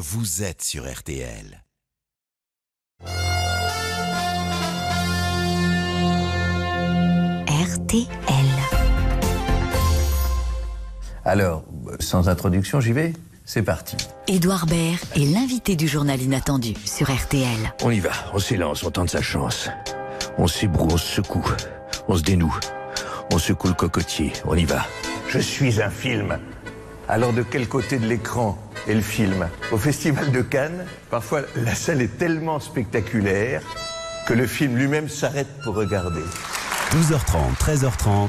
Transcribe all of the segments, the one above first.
vous êtes sur RTL. RTL. Alors, sans introduction, j'y vais C'est parti. Édouard Baird est l'invité du journal inattendu sur RTL. On y va, on s'élance, on tente sa chance. On s'ébroue, on se secoue, on se dénoue, on secoue le cocotier, on y va. Je suis un film. Alors de quel côté de l'écran est le film? Au Festival de Cannes, parfois la scène est tellement spectaculaire que le film lui-même s'arrête pour regarder. 12h30, 13h30,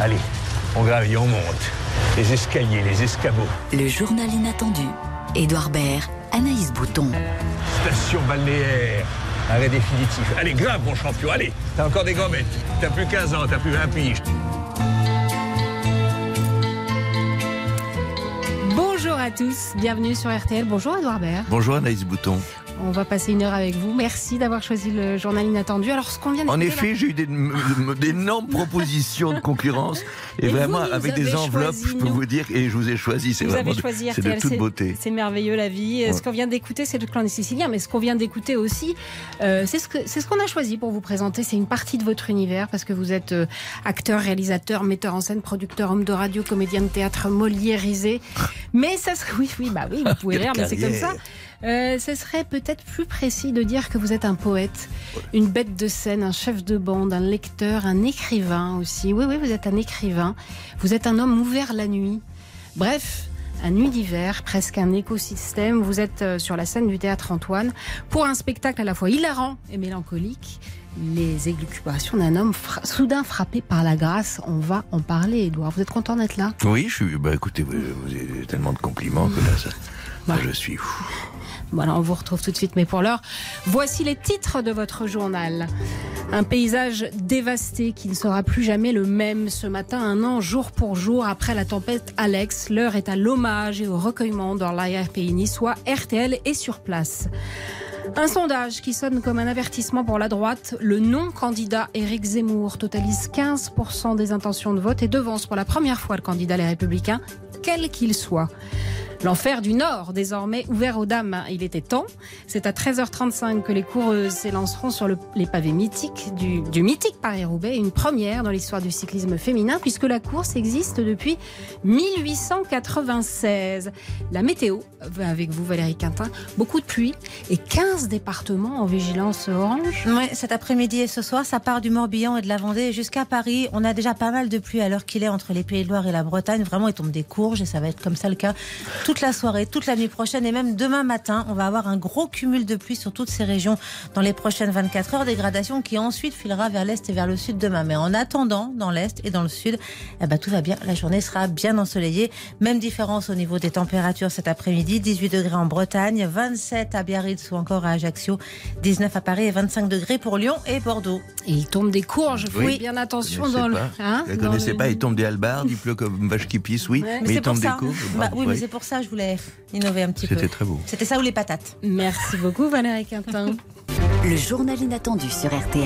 Allez, on gravit, on monte. Les escaliers, les escabeaux. Le journal inattendu. Édouard Baird, Anaïs Bouton. Station balnéaire. Arrêt définitif. Allez, grave mon champion, allez. T'as encore des gommettes. T'as plus 15 ans, t'as plus 20 piges. Bonjour à tous, bienvenue sur RTL. Bonjour Edouard Baird. Bonjour Anaïs Bouton. On va passer une heure avec vous. Merci d'avoir choisi le journal inattendu. Alors, ce qu'on vient En effet, j'ai eu d'énormes propositions de concurrence. Et, Et vraiment, vous avec des enveloppes, je peux nous. vous dire, et je vous ai choisi. C'est Vous vraiment avez de- choisi c'est de RTL, toute beauté. C'est merveilleux la vie. Ouais. Ce qu'on vient d'écouter, c'est le clan des Siciliens, mais ce qu'on vient d'écouter aussi, euh, c'est ce c'est ce qu'on a choisi pour vous présenter. C'est une partie de votre univers parce que vous êtes euh, acteur, réalisateur, metteur en scène, producteur, homme de radio, comédien de théâtre, moliérisé. Mais ça serait oui, oui, bah oui, vous pouvez rire, mais c'est comme ça. Euh, ce serait peut-être plus précis de dire que vous êtes un poète, une bête de scène, un chef de bande, un lecteur, un écrivain aussi. Oui, oui, vous êtes un écrivain. Vous êtes un homme ouvert la nuit. Bref, un univers, presque un écosystème. Vous êtes euh, sur la scène du théâtre Antoine pour un spectacle à la fois hilarant et mélancolique. Les élucubrations d'un homme fra- soudain frappé par la grâce. On va en parler, Edouard. Vous êtes content d'être là? Oui, je suis. Bah écoutez, vous, vous avez tellement de compliments que là, ça, Bah. là, je suis. fou. Voilà, on vous retrouve tout de suite. Mais pour l'heure, voici les titres de votre journal. Un paysage dévasté qui ne sera plus jamais le même ce matin, un an jour pour jour après la tempête Alex. L'heure est à l'hommage et au recueillement dans l'arrière-pays niçois. RTL est sur place. Un sondage qui sonne comme un avertissement pour la droite. Le non-candidat Éric Zemmour totalise 15% des intentions de vote et devance pour la première fois le candidat Les Républicains, quel qu'il soit. L'enfer du Nord, désormais ouvert aux dames. Il était temps. C'est à 13h35 que les coureuses s'élanceront sur le- les pavés mythiques du, mythique Paris-Roubaix. Une première dans l'histoire du cyclisme féminin puisque la course existe depuis 1896. La météo, va avec vous Valérie Quintin, beaucoup de pluie et 15 départements en vigilance orange. Ouais, cet après-midi et ce soir, ça part du Morbihan et de la Vendée jusqu'à Paris. On a déjà pas mal de pluie à l'heure qu'il est entre les Pays de Loire et la Bretagne. Vraiment, il tombe des courges et ça va être comme ça le cas toute la soirée, toute la nuit prochaine et même demain matin. On va avoir un gros cumul de pluie sur toutes ces régions dans les prochaines 24 heures. Dégradation qui ensuite filera vers l'est et vers le sud demain. Mais en attendant, dans l'est et dans le sud, eh ben, tout va bien. La journée sera bien ensoleillée. Même différence au niveau des températures cet après-midi. 18 degrés en Bretagne, 27 à Biarritz ou encore à Ajaccio, 19 à Paris et 25 degrés pour Lyon et Bordeaux. Et il tombe des courges. Faut Oui. bien attention Je dans le. hein, ne le- pas, il tombe des halbards, il pleut comme vache qui pisse, oui. Ouais. Mais, il tombe des courges. Bah oui, mais c'est pour ça je voulais innover un petit peu. C'était très beau. C'était ça ou les patates Merci beaucoup Valérie Quintin. Le journal inattendu sur RTL.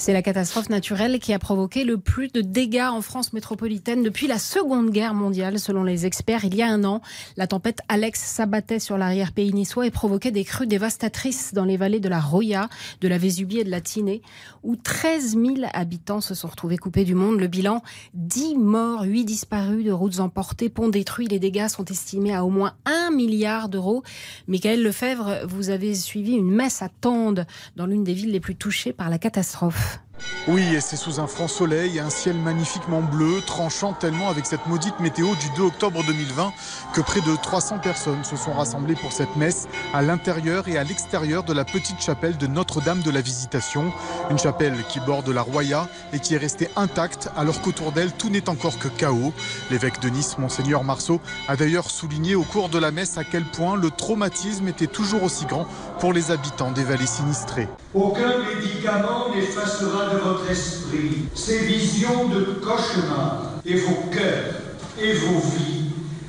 C'est la catastrophe naturelle qui a provoqué le plus de dégâts en France métropolitaine depuis la Seconde Guerre mondiale, selon les experts. Il y a un an, la tempête Alex s'abattait sur l'arrière-pays niçois et provoquait des crues dévastatrices dans les vallées de la Roya, de la Vésubie et de la Tinée, où 13 000 habitants se sont retrouvés coupés du monde. Le bilan 10 morts, 8 disparus, de routes emportées, ponts détruits. Les dégâts sont estimés à au moins 1 milliard d'euros. Michael Lefebvre, vous avez suivi une messe à Tende, dans l'une des villes les plus touchées par la catastrophe. life. Oui, et c'est sous un franc soleil, un ciel magnifiquement bleu, tranchant tellement avec cette maudite météo du 2 octobre 2020 que près de 300 personnes se sont rassemblées pour cette messe à l'intérieur et à l'extérieur de la petite chapelle de Notre-Dame de la Visitation. Une chapelle qui borde la Roya et qui est restée intacte alors qu'autour d'elle tout n'est encore que chaos. L'évêque de Nice, Monseigneur Marceau, a d'ailleurs souligné au cours de la messe à quel point le traumatisme était toujours aussi grand pour les habitants des vallées sinistrées. Aucun médicament n'effacera de votre esprit ces visions de cauchemar et vos cœurs et vos vies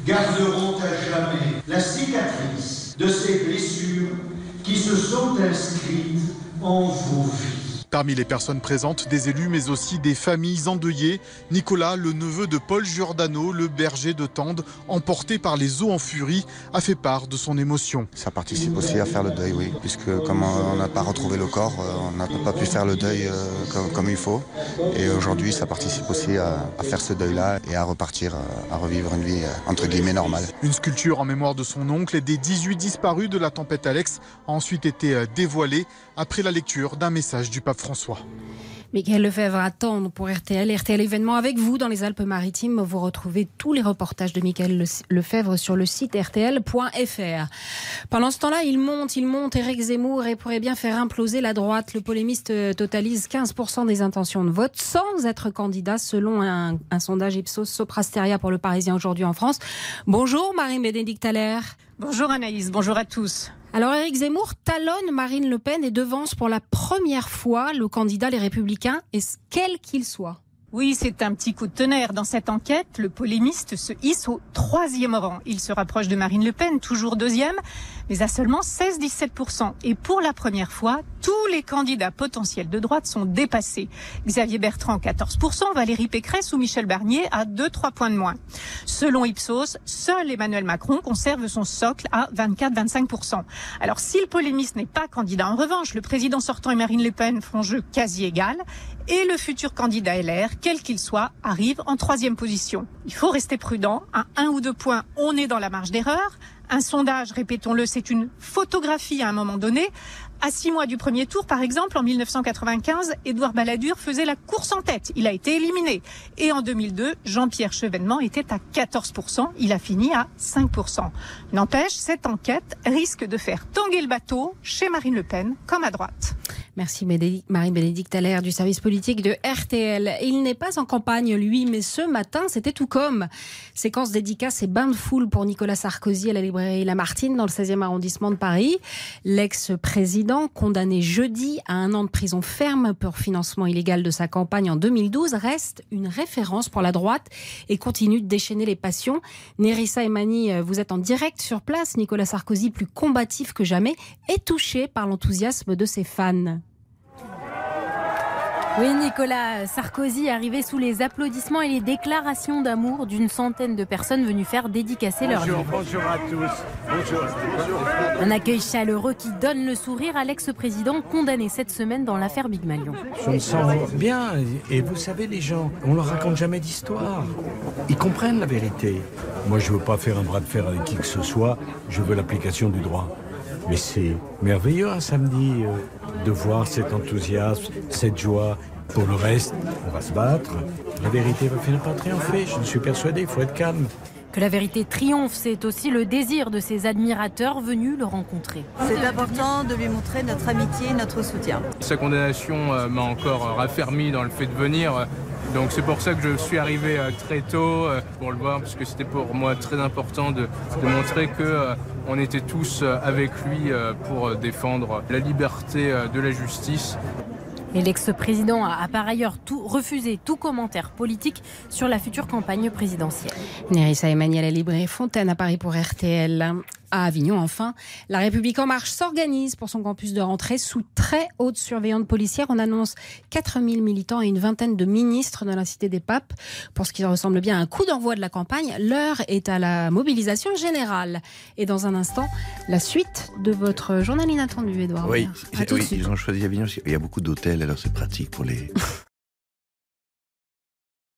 garderont à jamais la cicatrice de ces blessures qui se sont inscrites en vos vies. Parmi les personnes présentes, des élus mais aussi des familles endeuillées. Nicolas, le neveu de Paul Giordano, le berger de Tende, emporté par les eaux en furie, a fait part de son émotion. Ça participe aussi à faire le deuil, oui, puisque comme on n'a pas retrouvé le corps, euh, on n'a pas pu faire le deuil euh, comme, comme il faut. Et aujourd'hui, ça participe aussi à, à faire ce deuil-là et à repartir, euh, à revivre une vie entre guillemets normale. Une sculpture en mémoire de son oncle et des 18 disparus de la tempête Alex a ensuite été dévoilée après la lecture d'un message du pape François. Michael Lefebvre attend pour RTL. RTL événement avec vous dans les Alpes-Maritimes. Vous retrouvez tous les reportages de Michael Lefebvre sur le site rtl.fr. Pendant ce temps-là, il monte, il monte. Éric Zemmour et pourrait bien faire imploser la droite. Le polémiste totalise 15% des intentions de vote sans être candidat selon un, un sondage Ipsos Soprasteria pour le Parisien aujourd'hui en France. Bonjour Marie-Bénédicte Allaire. Bonjour Anaïs, bonjour à tous. Alors Éric Zemmour talonne Marine Le Pen et devance pour la première fois le candidat Les Républicains, et quel qu'il soit. Oui, c'est un petit coup de tonnerre. Dans cette enquête, le polémiste se hisse au troisième rang. Il se rapproche de Marine Le Pen, toujours deuxième, mais à seulement 16-17%. Et pour la première fois, tous les candidats potentiels de droite sont dépassés. Xavier Bertrand, 14%, Valérie Pécresse ou Michel Barnier à 2-3 points de moins. Selon Ipsos, seul Emmanuel Macron conserve son socle à 24-25%. Alors si le polémiste n'est pas candidat, en revanche, le président sortant et Marine Le Pen font jeu quasi égal et le futur candidat LR, quel qu'il soit, arrive en troisième position. Il faut rester prudent. À un ou deux points, on est dans la marge d'erreur. Un sondage, répétons-le, c'est une photographie à un moment donné. À six mois du premier tour, par exemple, en 1995, Édouard Balladur faisait la course en tête. Il a été éliminé. Et en 2002, Jean-Pierre Chevènement était à 14%. Il a fini à 5%. N'empêche, cette enquête risque de faire tanguer le bateau chez Marine Le Pen comme à droite. Merci Marie-Bénédicte Allaire du service politique de RTL. Il n'est pas en campagne, lui, mais ce matin, c'était tout comme. Séquence dédicace et bain de foule pour Nicolas Sarkozy à la librairie Lamartine dans le 16e arrondissement de Paris. L'ex-président, condamné jeudi à un an de prison ferme pour financement illégal de sa campagne en 2012, reste une référence pour la droite et continue de déchaîner les passions. Nerissa et Mani, vous êtes en direct sur place. Nicolas Sarkozy, plus combatif que jamais, est touché par l'enthousiasme de ses fans. Oui, Nicolas Sarkozy est arrivé sous les applaudissements et les déclarations d'amour d'une centaine de personnes venues faire dédicacer leur Bonjour, livre. bonjour à tous. Bonjour. Un accueil chaleureux qui donne le sourire à l'ex-président condamné cette semaine dans l'affaire Big Malion. Je me sens bien. Et vous savez, les gens, on leur raconte jamais d'histoire. Ils comprennent la vérité. Moi, je veux pas faire un bras de fer avec qui que ce soit. Je veux l'application du droit. Mais c'est merveilleux un samedi euh, de voir cet enthousiasme, cette joie. Pour le reste, on va se battre. La vérité va finir par triompher. Je suis persuadé. Il faut être calme. Que la vérité triomphe, c'est aussi le désir de ses admirateurs venus le rencontrer. C'est important de lui montrer notre amitié, notre soutien. Sa condamnation euh, m'a encore euh, raffermi dans le fait de venir. Donc c'est pour ça que je suis arrivé très tôt pour le voir, parce que c'était pour moi très important de, de montrer que on était tous euh, avec lui euh, pour défendre la liberté euh, de la justice. Et l'ex-président a, par ailleurs tout, refusé tout commentaire politique sur la future campagne présidentielle. Nerissa Emmanuel à librairie Fontaine à Paris pour RTL. À Avignon, enfin, la République En Marche s'organise pour son campus de rentrée sous très haute surveillance policière. On annonce 4000 militants et une vingtaine de ministres dans la Cité des Papes. Pour ce qui ressemble bien à un coup d'envoi de la campagne, l'heure est à la mobilisation générale. Et dans un instant, la suite de votre journal inattendu, Edouard. Oui, oui ils ont choisi Avignon. Il y a beaucoup d'hôtels, alors c'est pratique pour les,